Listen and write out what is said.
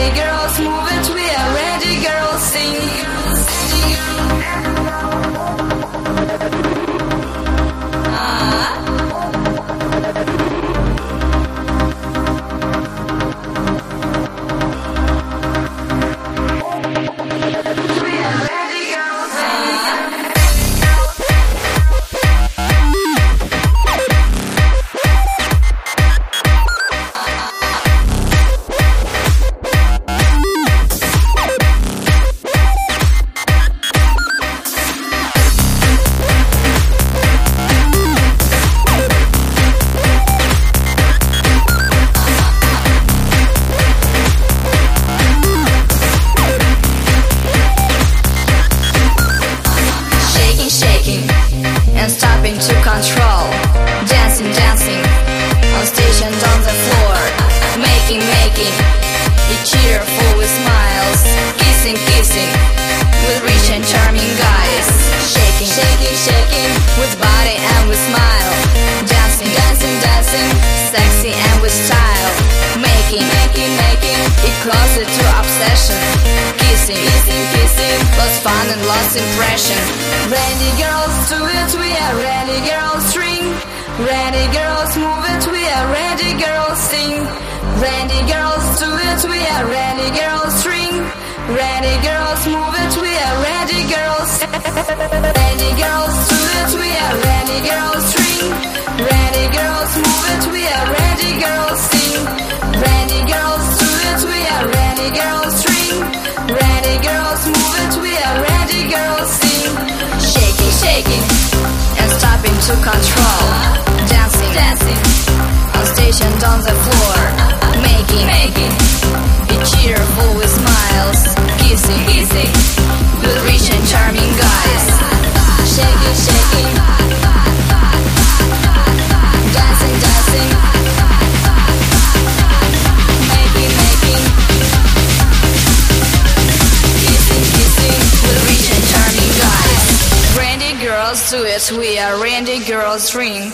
Randy fun and lost impression. Randy girls do it, we are Randy girls string. Randy girls move it, we are Randy girls sing. Randy girls do it, we are Randy girls string. Randy girls move it, we are Randy girls. Randy girls do it, we are Randy girls string. To control. Dancing, dancing, stage and on the floor. Making, making, it cheerful with smiles. Kissing, kissing, it, we are Randy girls ring.